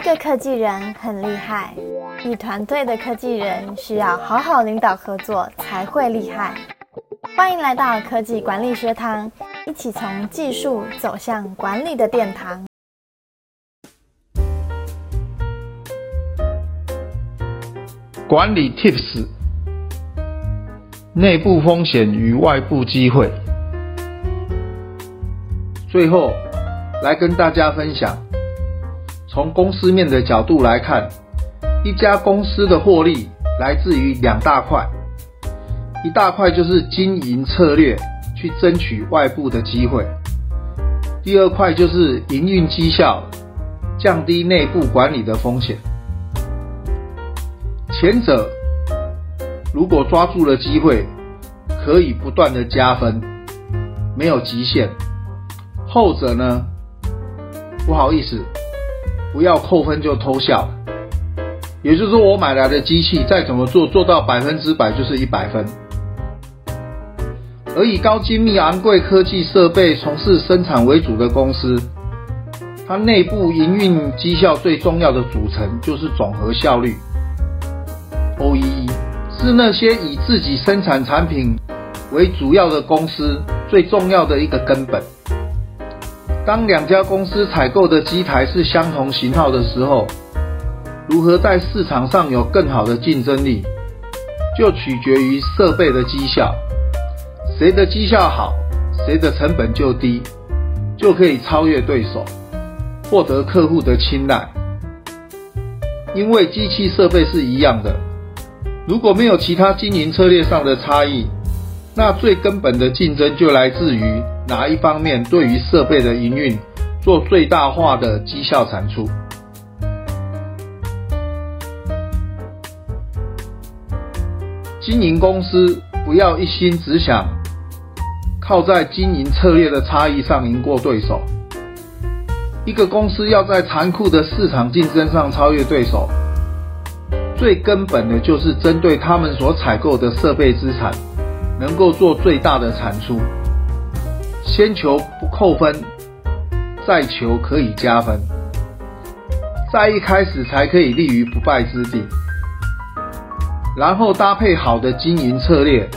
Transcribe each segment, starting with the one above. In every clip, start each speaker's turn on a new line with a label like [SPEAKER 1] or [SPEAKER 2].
[SPEAKER 1] 一个科技人很厉害，一团队的科技人需要好好领导合作才会厉害。欢迎来到科技管理学堂，一起从技术走向管理的殿堂。
[SPEAKER 2] 管理 Tips：内部风险与外部机会。最后，来跟大家分享，从公司面的角度来看，一家公司的获利来自于两大块，一大块就是经营策略，去争取外部的机会；第二块就是营运绩效，降低内部管理的风险。前者如果抓住了机会，可以不断的加分，没有极限。后者呢？不好意思，不要扣分就偷笑。也就是说，我买来的机器再怎么做，做到百分之百就是一百分。而以高精密、昂贵科技设备从事生产为主的公司，它内部营运绩效最重要的组成就是总和效率 （OEE），是那些以自己生产产品为主要的公司最重要的一个根本。当两家公司采购的机台是相同型号的时候，如何在市场上有更好的竞争力，就取决于设备的绩效。谁的绩效好，谁的成本就低，就可以超越对手，获得客户的青睐。因为机器设备是一样的，如果没有其他经营策略上的差异，那最根本的竞争就来自于。哪一方面对于设备的营运做最大化的绩效产出？经营公司不要一心只想靠在经营策略的差异上赢过对手。一个公司要在残酷的市场竞争上超越对手，最根本的就是针对他们所采购的设备资产，能够做最大的产出。先求不扣分，再求可以加分，在一开始才可以立于不败之地。然后搭配好的经营策略，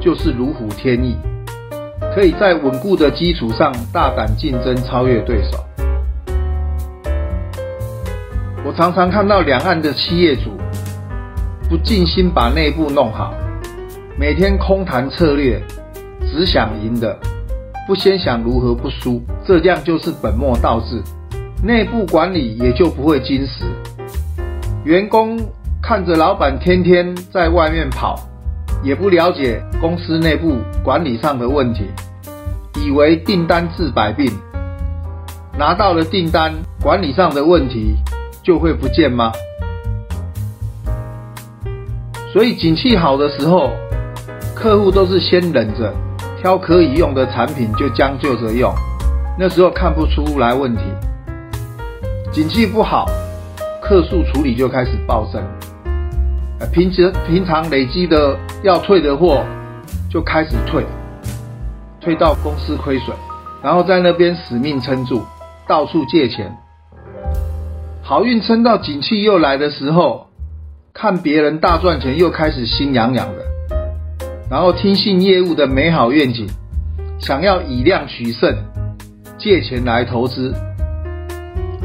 [SPEAKER 2] 就是如虎添翼，可以在稳固的基础上大胆竞争，超越对手。我常常看到两岸的企业主不尽心把内部弄好，每天空谈策略，只想赢的。不先想如何不输，这样就是本末倒置，内部管理也就不会坚实。员工看着老板天天在外面跑，也不了解公司内部管理上的问题，以为订单治百病，拿到了订单，管理上的问题就会不见吗？所以景气好的时候，客户都是先忍着。挑可以用的产品就将就着用，那时候看不出来问题。景气不好，客诉处理就开始暴增，呃平时平常累积的要退的货就开始退，退到公司亏损，然后在那边死命撑住，到处借钱。好运撑到景气又来的时候，看别人大赚钱，又开始心痒痒的。然后听信业务的美好愿景，想要以量取胜，借钱来投资，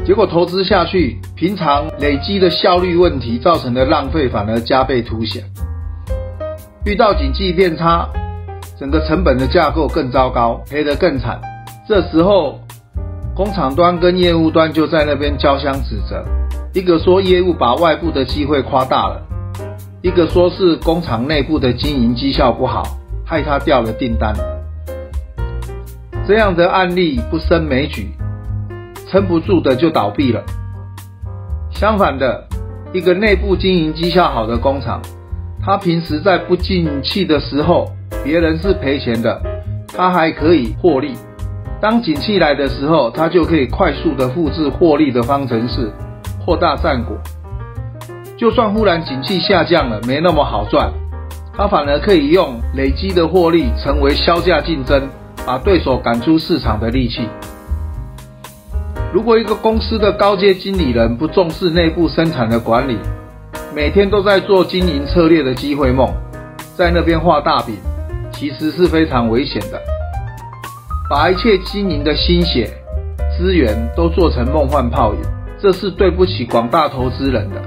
[SPEAKER 2] 结果投资下去，平常累积的效率问题造成的浪费反而加倍凸显。遇到经济变差，整个成本的架构更糟糕，赔得更惨。这时候，工厂端跟业务端就在那边交相指责，一个说业务把外部的机会夸大了。一个说是工厂内部的经营绩效不好，害他掉了订单。这样的案例不胜枚举，撑不住的就倒闭了。相反的，一个内部经营绩效好的工厂，他平时在不景气的时候，别人是赔钱的，他还可以获利。当景气来的时候，他就可以快速的复制获利的方程式，扩大战果。就算忽然景气下降了，没那么好赚，他反而可以用累积的获利成为销价竞争，把对手赶出市场的利器。如果一个公司的高阶经理人不重视内部生产的管理，每天都在做经营策略的机会梦，在那边画大饼，其实是非常危险的。把一切经营的心血、资源都做成梦幻泡影，这是对不起广大投资人的。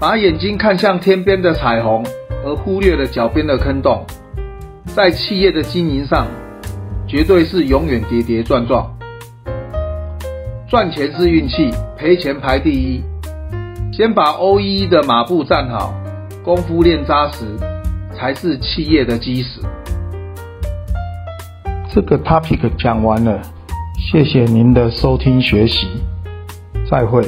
[SPEAKER 2] 把眼睛看向天边的彩虹，而忽略了脚边的坑洞，在企业的经营上，绝对是永远跌跌撞撞。赚钱是运气，赔钱排第一。先把 O E 的马步站好，功夫练扎实，才是企业的基石。
[SPEAKER 3] 这个 topic 讲完了，谢谢您的收听学习，再会。